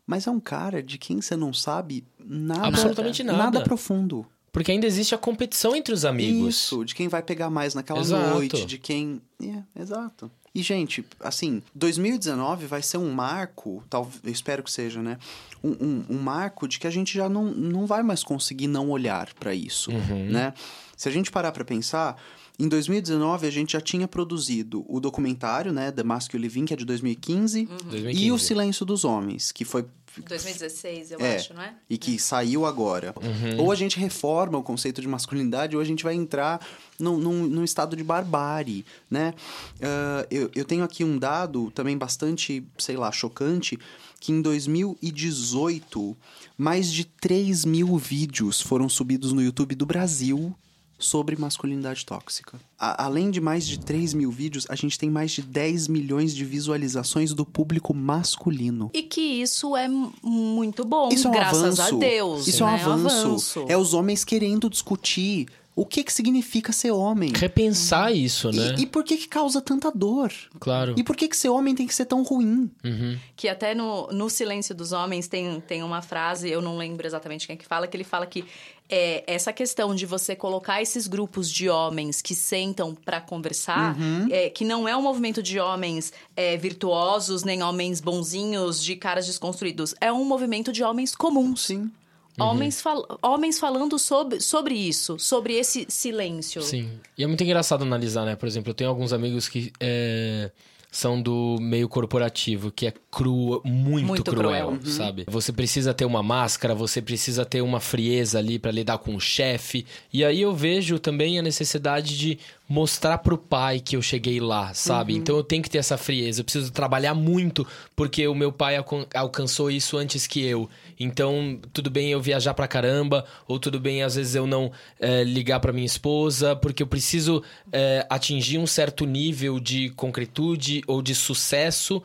mas é um cara de quem você não sabe nada. Absolutamente nada. Nada profundo. Porque ainda existe a competição entre os amigos. Isso, de quem vai pegar mais naquela Exato. noite, de quem. É, exato. E, gente, assim, 2019 vai ser um marco, tal, eu espero que seja, né? Um, um- um marco de que a gente já não, não vai mais conseguir não olhar pra isso, né? Se a gente parar pra pensar, em 2019 a gente já tinha produzido o documentário, né? The Mask You Live In, que é de 2015, 2015. e O Silêncio dos Homens, que foi 2016, eu É. acho, não é? e que saiu agora. Ou a gente reforma o conceito de masculinidade, ou a gente vai entrar num, num, num estado de barbárie, né? Ah, eu, eu tenho aqui um dado também bastante, sei lá, chocante, que em 2018, mais de 3 mil vídeos foram subidos no YouTube do Brasil sobre masculinidade tóxica. A- além de mais de 3 mil vídeos, a gente tem mais de 10 milhões de visualizações do público masculino. E que isso é muito bom, Isso é um graças avanço. a Deus. Isso é um né? avanço. É os homens querendo discutir o que que significa ser homem. Repensar isso, né? E, e por que que causa tanta dor? Claro. E por que que ser homem tem que ser tão ruim? Uhum. Que até no, no Silêncio dos Homens tem, tem uma frase, eu não lembro exatamente quem é que fala, que ele fala que é, essa questão de você colocar esses grupos de homens que sentam para conversar, é, que não é um movimento de homens é, virtuosos, nem homens bonzinhos, de caras desconstruídos. É um movimento de homens comuns. Sim. Homens, fal homens falando sobre, sobre isso, sobre esse silêncio. Sim. E é muito engraçado analisar, né? Por exemplo, eu tenho alguns amigos que é, são do meio corporativo, que é cru, muito, Muito cruel, cruel. sabe? Você precisa ter uma máscara, você precisa ter uma frieza ali pra lidar com o chefe. E aí eu vejo também a necessidade de mostrar pro pai que eu cheguei lá, sabe? Então eu tenho que ter essa frieza, eu preciso trabalhar muito porque o meu pai alcan- alcançou isso antes que eu. Então, tudo bem eu viajar pra caramba, ou tudo bem às vezes eu não eh, ligar pra minha esposa, porque eu preciso eh, atingir um certo nível de concretude ou de sucesso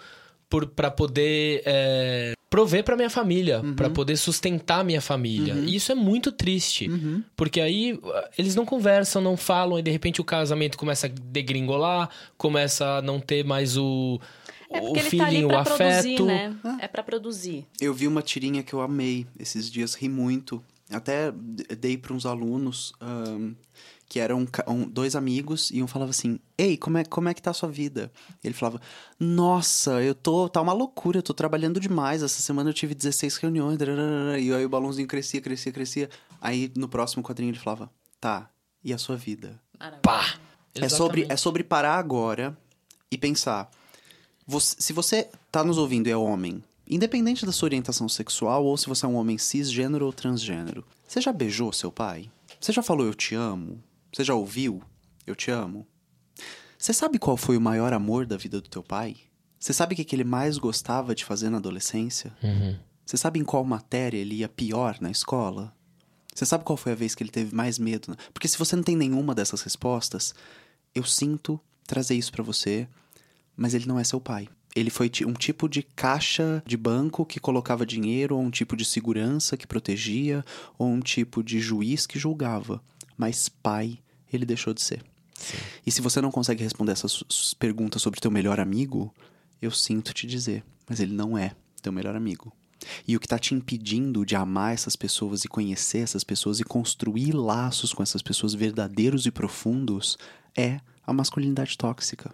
para poder eh, prover pra minha família, pra poder sustentar minha família. E isso é muito triste, porque aí uh, eles não conversam, não falam e de repente o casamento começa a degringolar, começa a não ter mais o É o tá ali feeling, o pra produzir, afeto. né? É pra produzir. Eu vi uma tirinha que eu amei esses dias, ri muito. Até dei para uns alunos ahn, que eram um- dois amigos e um falava assim: Ei, como é, como é que tá a sua vida? Ele falava: Nossa, eu tô. tá uma loucura, eu tô trabalhando demais. Essa semana eu tive 16 reuniões. dararara." E aí o balãozinho crescia, crescia, crescia. Aí no próximo quadrinho ele falava: Tá, e a sua vida? Maravilha. Pá! É sobre, é sobre parar agora e pensar. Você- se você tá nos ouvindo e é homem, independente da sua orientação sexual ou se você é um homem cisgênero ou transgênero, você já beijou seu pai? Você já falou eu te amo? Você já ouviu eu te amo? Você sabe qual foi o maior amor da vida do teu pai? Você sabe o que, que ele mais gostava de fazer na adolescência? Uhum. Você sabe em qual matéria ele ia pior na escola? Você sabe qual foi a vez que ele teve mais medo? Porque se você não tem nenhuma dessas respostas, eu sinto trazer isso pra você, mas ele não é seu pai. Ele foi um tipo de caixa de banco que colocava dinheiro, ou um tipo de segurança que protegia, ou um tipo de juiz que julgava. Mas pai, ele deixou de ser. E se você não consegue responder essas perguntas sobre teu melhor amigo, eu sinto te dizer, mas ele não é teu melhor amigo. E o que tá te impedindo de amar essas pessoas e conhecer essas pessoas e construir laços com essas pessoas verdadeiros e profundos é a masculinidade tóxica,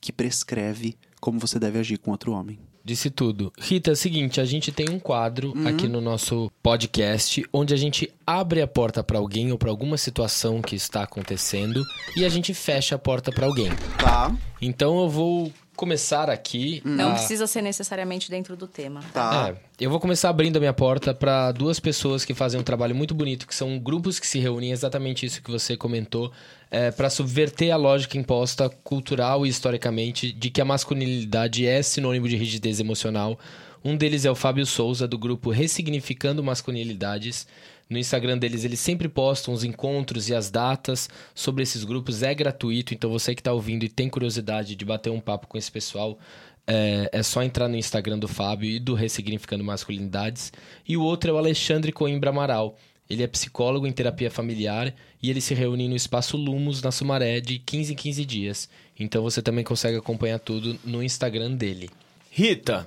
que prescreve como você deve agir com outro homem. Disse tudo. Rita, é o seguinte, a gente tem um quadro Uhum. aqui no nosso podcast onde a gente abre a porta pra alguém ou pra alguma situação que está acontecendo e a gente fecha a porta pra alguém. Tá, Então eu vou começar aqui. Não a- precisa ser necessariamente dentro do tema. tá. É, eu vou começar abrindo a minha porta para duas pessoas que fazem um trabalho muito bonito, que são grupos que se reúnem, exatamente isso que você comentou, é, para subverter a lógica imposta cultural e historicamente de que a masculinidade é sinônimo de rigidez emocional. Um deles é o Fábio Souza, do grupo Ressignificando Masculinidades. No Instagram deles, eles sempre postam os encontros e as datas sobre esses grupos. É gratuito, então você que está ouvindo e tem curiosidade de bater um papo com esse pessoal, é, é só entrar no Instagram do Fábio e do Ressignificando Masculinidades. E o outro é o Alexandre Coimbra Amaral. Ele é psicólogo em terapia familiar e ele se reúne no Espaço Lumos, na Sumaré, de 15 em 15 dias. Então você também consegue acompanhar tudo no Instagram dele. Rita,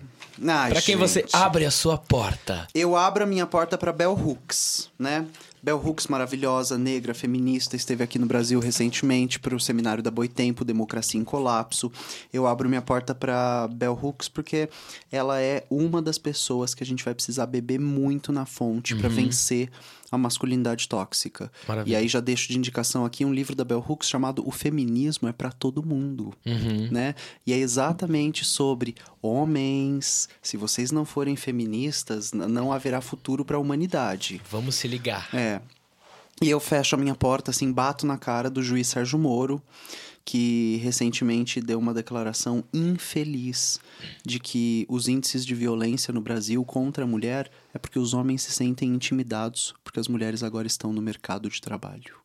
Pra quem você abre a sua porta? Eu abro a minha porta para Bell Hooks, né? Bell Hooks, maravilhosa, negra, feminista, esteve aqui no Brasil recentemente para o seminário da Boitempo, Democracia em Colapso. Eu abro minha porta para Bell Hooks porque ela é uma das pessoas que a gente vai precisar beber muito na fonte para vencer a masculinidade tóxica. Maravilha. E aí já deixo de indicação aqui um livro da Bell Hooks chamado O Feminismo é para todo mundo Uhum. né? E é exatamente sobre homens. Se vocês não forem feministas, não haverá futuro para a humanidade. Vamos se ligar. É. E eu fecho a minha porta, assim, bato na cara do juiz Sérgio Moro, que recentemente deu uma declaração infeliz de que os índices de violência no Brasil contra a mulher é porque os homens se sentem intimidados, porque as mulheres agora estão no mercado de trabalho.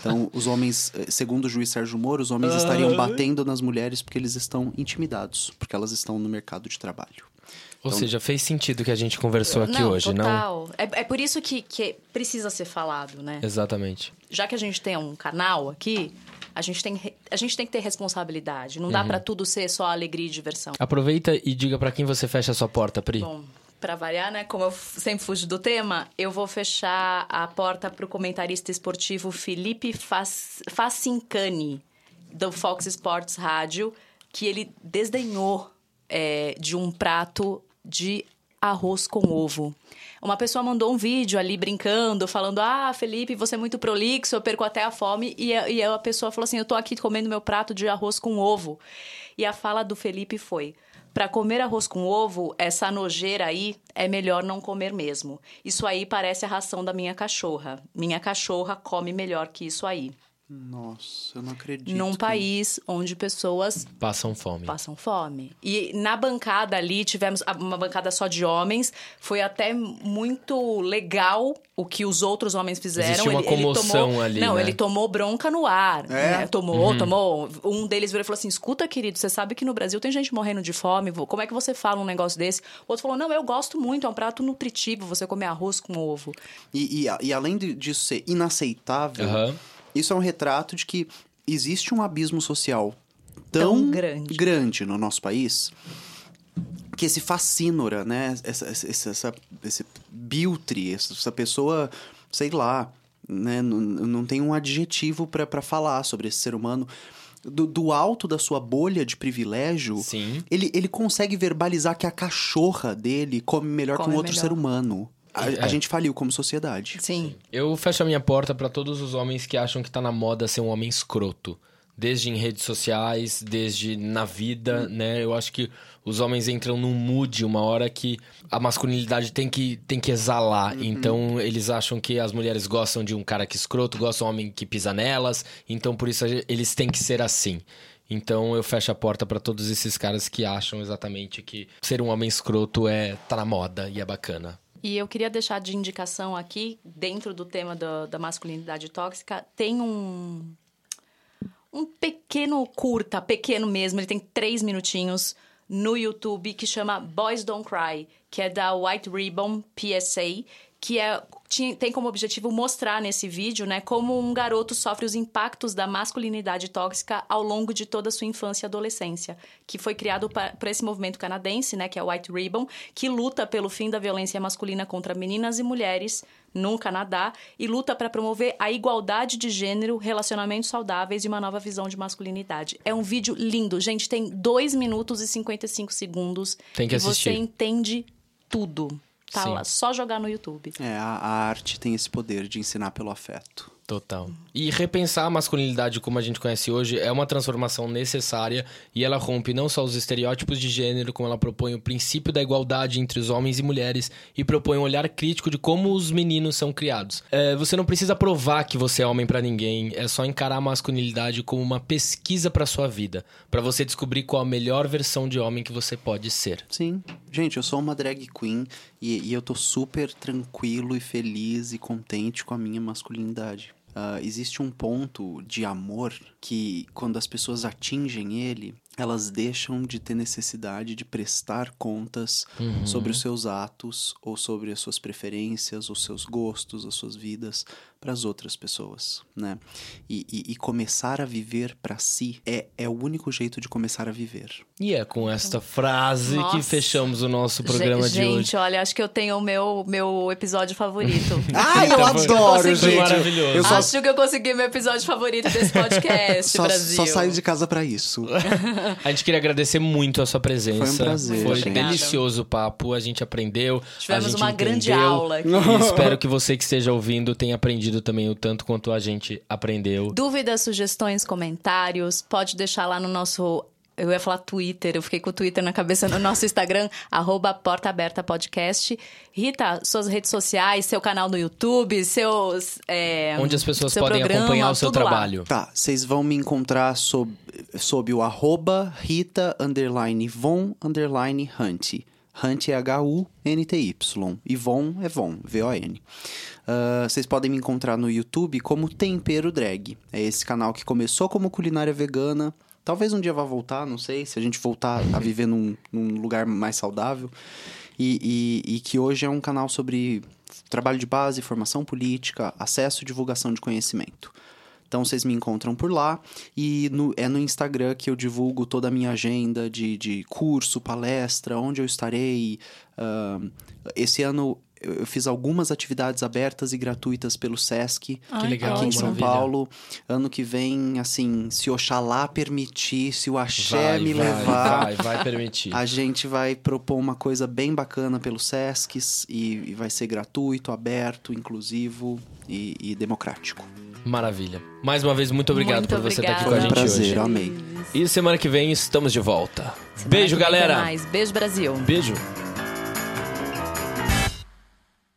Então, os homens, eh, segundo o juiz Sérgio Moro, os homens estariam batendo nas mulheres porque eles estão intimidados, porque elas estão no mercado de trabalho. Ou seja, fez sentido o que a gente conversou aqui não, hoje, não? total. É, é por isso que, que precisa ser falado, né? Exatamente. já que a gente tem um canal aqui, a gente tem, a gente tem que ter responsabilidade. Não dá Uhum. pra tudo ser só alegria e diversão. Aproveita e diga pra quem você fecha a sua porta, Pri. Bom, pra variar, né? Como eu sempre fujo do tema, eu vou fechar a porta pro comentarista esportivo Felipe Fac- Facincani, do Fox Sports Rádio, que ele desdenhou é, de um prato de arroz com ovo. Uma pessoa mandou um vídeo ali brincando, falando: Ah, Felipe, você é muito prolixo, eu perco até a fome. E a, e a pessoa falou assim: Eu tô aqui comendo meu prato de arroz com ovo. E a fala do Felipe foi: Para comer arroz com ovo, essa nojeira aí é melhor não comer mesmo. Isso aí parece a ração da minha cachorra. Minha cachorra come melhor que isso aí. Nossa, eu não acredito. Num país onde pessoas Passam fome. passam fome. E na bancada ali tivemos uma bancada só de homens. Foi até muito legal o que os outros homens fizeram. Existe uma comoção tomou, ali, Não, né? ele tomou bronca no ar. É? né? Tomou, tomou. Um deles virou e falou assim: escuta, querido, você sabe que no Brasil tem gente morrendo de fome. Como é que você fala um negócio desse? O outro falou: não, eu gosto muito, é um prato nutritivo você comer arroz com ovo. E, e, e além de- disso ser inaceitável, Aham. Isso é um retrato de que existe um abismo social tão, Tão grande. grande no nosso país que esse fascínora, né? Essa, essa, essa, esse biltre, essa, essa pessoa, sei lá, né? Não, não tem um adjetivo pra pra falar sobre esse ser humano. Do, do alto da sua bolha de privilégio, Sim. ele, ele consegue verbalizar que a cachorra dele come melhor que Come um outro melhor. ser humano. A, É. a gente faliu como sociedade. Sim. Eu fecho a minha porta pra todos os homens que acham que tá na moda ser um homem escroto. Desde em redes sociais, desde na vida, né? Eu acho que os homens entram num mood uma hora que a masculinidade tem que, tem que exalar. Então, eles acham que as mulheres gostam de um cara que é escroto, gostam de um homem que pisa nelas. Então, por isso, eles têm que ser assim. Então, eu fecho a porta pra todos esses caras que acham exatamente que ser um homem escroto é tá na moda e é bacana. E eu queria deixar de indicação aqui, dentro do tema do- da masculinidade tóxica, tem um. Um pequeno curta, pequeno mesmo, ele tem três minutinhos no YouTube que chama Boys Don't Cry, que é da White Ribbon PSA, que é, tem como objetivo mostrar nesse vídeo né, como um garoto sofre os impactos da masculinidade tóxica ao longo de toda a sua infância e adolescência, que foi criado por esse movimento canadense, né, que é o White Ribbon, que luta pelo fim da violência masculina contra meninas e mulheres no Canadá e luta para promover a igualdade de gênero, relacionamentos saudáveis e uma nova visão de masculinidade. É um vídeo lindo, gente, tem 2 minutos e 55 segundos Tem que e assistir. você entende tudo. Tá Sim. lá, só jogar no YouTube. É, a, a arte tem esse poder de ensinar pelo afeto. Total. E repensar a masculinidade como a gente conhece hoje é uma transformação necessária e ela rompe não só os estereótipos de gênero, como ela propõe o princípio da igualdade entre os homens e mulheres e propõe um olhar crítico de como os meninos são criados. É, você não precisa provar que você é homem pra ninguém, é só encarar a masculinidade como uma pesquisa pra sua vida, pra você descobrir qual a melhor versão de homem que você pode ser. Sim. Gente, eu sou uma drag queen e, e eu tô super tranquilo e feliz e contente com a minha masculinidade. Ah, existe um ponto de amor que, quando as pessoas atingem ele, elas deixam de ter necessidade de prestar contas sobre os seus atos, ou sobre as suas preferências, os seus gostos, as suas vidas para as outras pessoas, né? E, e- e começar a viver para si é, é o único jeito de começar a viver. E é com esta frase que Nossa. fechamos o nosso programa gente, de hoje. Gente, olha, acho que eu tenho o meu, meu episódio favorito. Ai, [laughs] eu Então foi- adoro, foi gente! maravilhoso. Eu só, Acho que eu consegui meu episódio favorito desse podcast, [laughs] só, Brasil. só saio de casa pra isso. [laughs] A gente queria agradecer muito a sua presença. Foi um prazer, Foi gente. delicioso o papo, a gente aprendeu. Tivemos a gente uma grande entendeu. aula aqui. E espero que você que esteja ouvindo tenha aprendido também o tanto quanto a gente aprendeu. Dúvidas, sugestões, comentários, pode deixar lá no nosso. Eu ia falar Twitter, eu fiquei com o Twitter na cabeça no nosso Instagram, [laughs] arroba Porta Aberta Podcast. Rita, suas redes sociais, seu canal no YouTube, seus. é, Onde as pessoas podem programa, acompanhar o seu tudo lá. trabalho. Tá, vocês vão me encontrar sob, sob o arroba Rita underline Von underline Hunt. Hunt é H-U-N-T-Y. E Von é Von, V-O-N. Ah, Vocês podem me encontrar no YouTube como Tempero Drag. É esse canal que começou como culinária vegana. Talvez um dia vá voltar, não sei, se a gente voltar a viver num, num lugar mais saudável. E, e- e que hoje é um canal sobre trabalho de base, formação política, acesso e divulgação de conhecimento. Então vocês me encontram por lá e no- é no Instagram que eu divulgo toda a minha agenda de, de curso, palestra, onde eu estarei. ahn, esse ano eu fiz algumas atividades abertas e gratuitas pelo SESC Que legal, aqui em São maravilha. Paulo. Ano que vem, assim, se Oxalá permitir, se o Axé Vai, me vai, levar, Vai, vai permitir. a gente vai propor uma coisa bem bacana pelo SESCs e, e vai ser gratuito, aberto, inclusivo e, e democrático. Maravilha. Mais uma vez, muito obrigado Muito por você estar aqui com a gente prazer, hoje. amei. E semana que vem estamos de volta. Semana Beijo, galera. mais. Beijo, Brasil. Beijo.